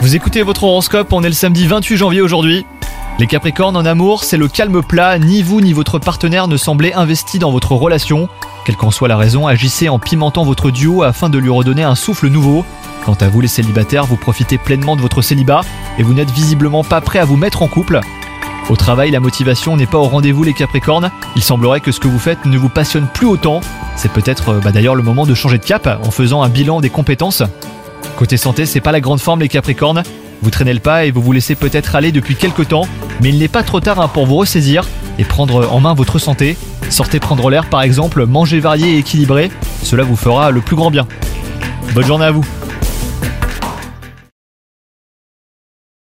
Vous écoutez votre horoscope, on est le samedi 28 janvier aujourd'hui. Les Capricornes en amour, c'est le calme plat, ni vous ni votre partenaire ne semblez investi dans votre relation. Quelle qu'en soit la raison, agissez en pimentant votre duo afin de lui redonner un souffle nouveau. Quant à vous les célibataires, vous profitez pleinement de votre célibat et vous n'êtes visiblement pas prêt à vous mettre en couple. Au travail, la motivation n'est pas au rendez-vous les Capricornes. Il semblerait que ce que vous faites ne vous passionne plus autant. C'est peut-être euh, bah, d'ailleurs le moment de changer de cap en faisant un bilan des compétences. Côté santé, c'est pas la grande forme les Capricornes. Vous traînez le pas et vous vous laissez peut-être aller depuis quelques temps, mais il n'est pas trop tard hein, pour vous ressaisir et prendre en main votre santé. Sortez prendre l'air par exemple, mangez varié et équilibré, cela vous fera le plus grand bien. Bonne journée à vous